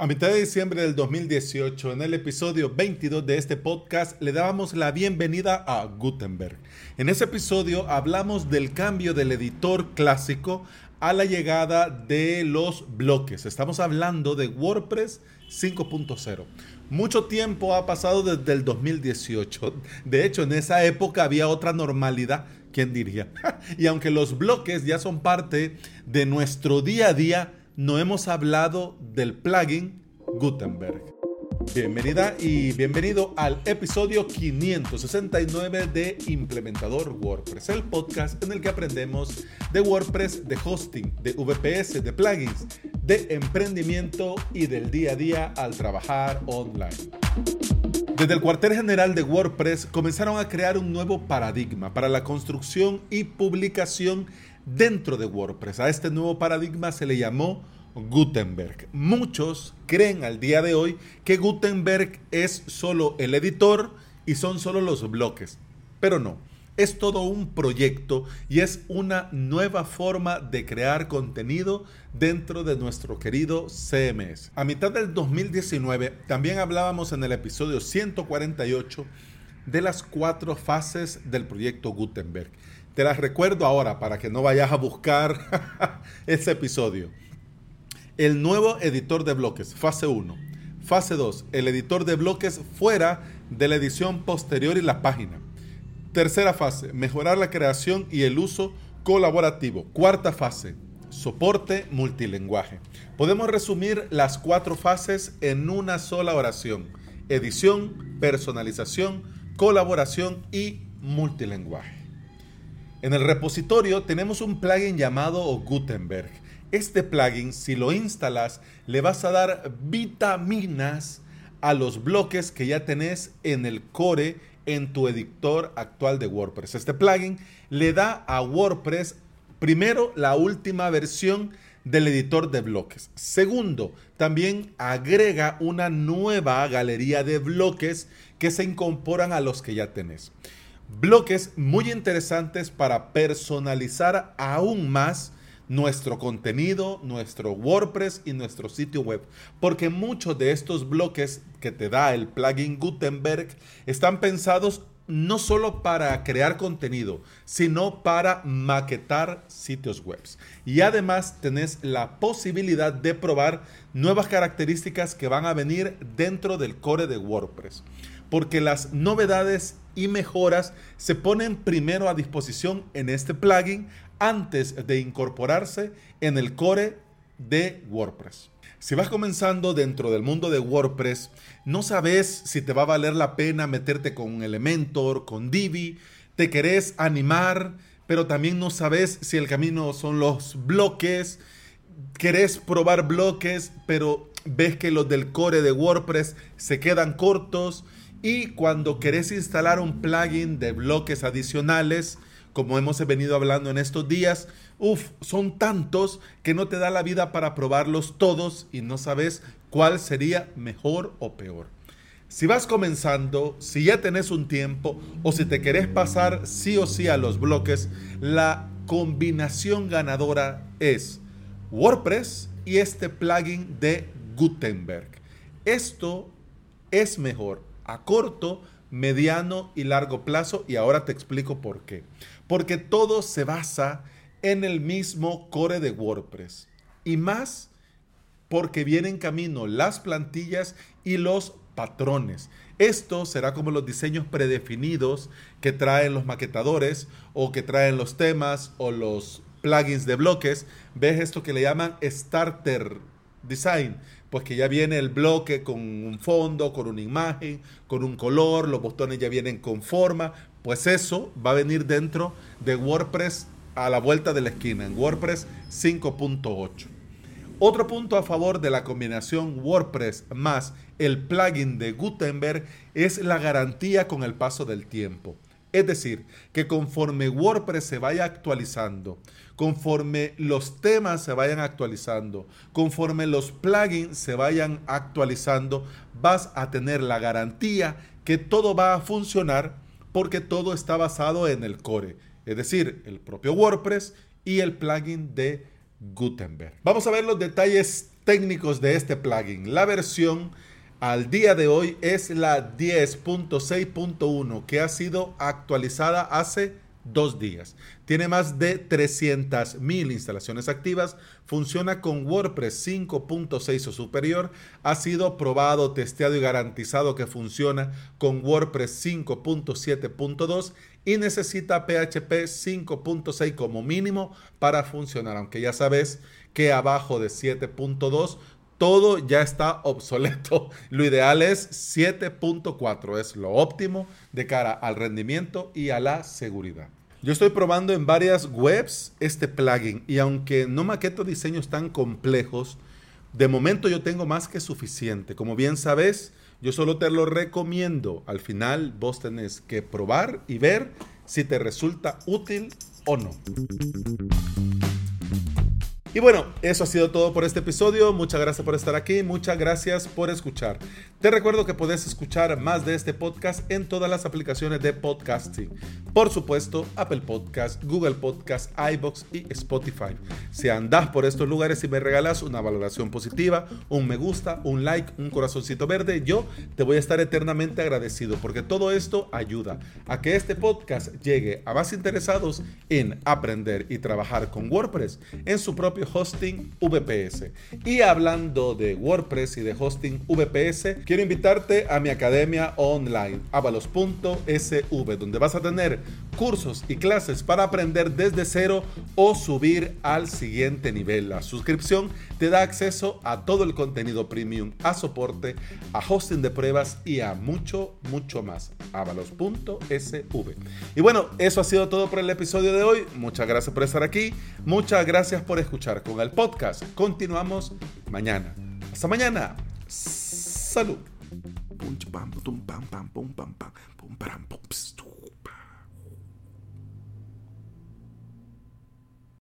A mitad de diciembre del 2018, en el episodio 22 de este podcast, le dábamos la bienvenida a Gutenberg. En ese episodio hablamos del cambio del editor clásico a la llegada de los bloques. Estamos hablando de WordPress 5.0. Mucho tiempo ha pasado desde el 2018. De hecho, en esa época había otra normalidad, ¿quién diría? y aunque los bloques ya son parte de nuestro día a día, no hemos hablado del plugin Gutenberg. Bienvenida y bienvenido al episodio 569 de Implementador WordPress, el podcast en el que aprendemos de WordPress, de hosting, de VPS, de plugins, de emprendimiento y del día a día al trabajar online. Desde el cuartel general de WordPress comenzaron a crear un nuevo paradigma para la construcción y publicación dentro de WordPress. A este nuevo paradigma se le llamó Gutenberg. Muchos creen al día de hoy que Gutenberg es solo el editor y son solo los bloques, pero no. Es todo un proyecto y es una nueva forma de crear contenido dentro de nuestro querido CMS. A mitad del 2019 también hablábamos en el episodio 148 de las cuatro fases del proyecto Gutenberg. Te las recuerdo ahora para que no vayas a buscar ese episodio. El nuevo editor de bloques, fase 1. Fase 2, el editor de bloques fuera de la edición posterior y la página. Tercera fase, mejorar la creación y el uso colaborativo. Cuarta fase, soporte multilenguaje. Podemos resumir las cuatro fases en una sola oración. Edición, personalización, colaboración y multilenguaje. En el repositorio tenemos un plugin llamado Gutenberg. Este plugin, si lo instalas, le vas a dar vitaminas a los bloques que ya tenés en el core en tu editor actual de WordPress. Este plugin le da a WordPress primero la última versión del editor de bloques. Segundo, también agrega una nueva galería de bloques que se incorporan a los que ya tenés. Bloques muy interesantes para personalizar aún más nuestro contenido, nuestro WordPress y nuestro sitio web. Porque muchos de estos bloques que te da el plugin Gutenberg están pensados no solo para crear contenido, sino para maquetar sitios web. Y además tenés la posibilidad de probar nuevas características que van a venir dentro del core de WordPress porque las novedades y mejoras se ponen primero a disposición en este plugin antes de incorporarse en el core de WordPress. Si vas comenzando dentro del mundo de WordPress, no sabes si te va a valer la pena meterte con Elementor, con Divi, te querés animar, pero también no sabes si el camino son los bloques, querés probar bloques, pero ves que los del core de WordPress se quedan cortos y cuando querés instalar un plugin de bloques adicionales, como hemos venido hablando en estos días, uff, son tantos que no te da la vida para probarlos todos y no sabes cuál sería mejor o peor. Si vas comenzando, si ya tenés un tiempo o si te querés pasar sí o sí a los bloques, la combinación ganadora es WordPress y este plugin de Gutenberg. Esto es mejor a corto, mediano y largo plazo y ahora te explico por qué. Porque todo se basa en el mismo core de WordPress y más porque vienen en camino las plantillas y los patrones. Esto será como los diseños predefinidos que traen los maquetadores o que traen los temas o los plugins de bloques. Ves esto que le llaman starter design pues que ya viene el bloque con un fondo, con una imagen, con un color, los botones ya vienen con forma, pues eso va a venir dentro de WordPress a la vuelta de la esquina, en WordPress 5.8. Otro punto a favor de la combinación WordPress más el plugin de Gutenberg es la garantía con el paso del tiempo. Es decir, que conforme WordPress se vaya actualizando, conforme los temas se vayan actualizando, conforme los plugins se vayan actualizando, vas a tener la garantía que todo va a funcionar porque todo está basado en el core, es decir, el propio WordPress y el plugin de Gutenberg. Vamos a ver los detalles técnicos de este plugin. La versión al día de hoy es la 10.6.1 que ha sido actualizada hace dos días. Tiene más de 300.000 instalaciones activas, funciona con WordPress 5.6 o superior, ha sido probado, testeado y garantizado que funciona con WordPress 5.7.2 y necesita PHP 5.6 como mínimo para funcionar, aunque ya sabes que abajo de 7.2 todo ya está obsoleto. Lo ideal es 7.4, es lo óptimo de cara al rendimiento y a la seguridad. Yo estoy probando en varias webs este plugin y aunque no maqueto diseños tan complejos, de momento yo tengo más que suficiente. Como bien sabes, yo solo te lo recomiendo. Al final vos tenés que probar y ver si te resulta útil o no. Y bueno, eso ha sido todo por este episodio. Muchas gracias por estar aquí, muchas gracias por escuchar. Te recuerdo que puedes escuchar más de este podcast en todas las aplicaciones de podcasting. Por supuesto, Apple Podcast, Google Podcast, iBox y Spotify. Si andas por estos lugares y me regalas una valoración positiva, un me gusta, un like, un corazoncito verde, yo te voy a estar eternamente agradecido porque todo esto ayuda a que este podcast llegue a más interesados en aprender y trabajar con WordPress en su hosting VPS. Y hablando de WordPress y de hosting VPS, quiero invitarte a mi academia online, avalos.sv, donde vas a tener cursos y clases para aprender desde cero o subir al siguiente nivel. La suscripción te da acceso a todo el contenido premium, a soporte, a hosting de pruebas y a mucho, mucho más. avalos.sv. Y bueno, eso ha sido todo por el episodio de hoy. Muchas gracias por estar aquí. Muchas gracias por escuchar con el podcast. Continuamos mañana. Hasta mañana. Salud.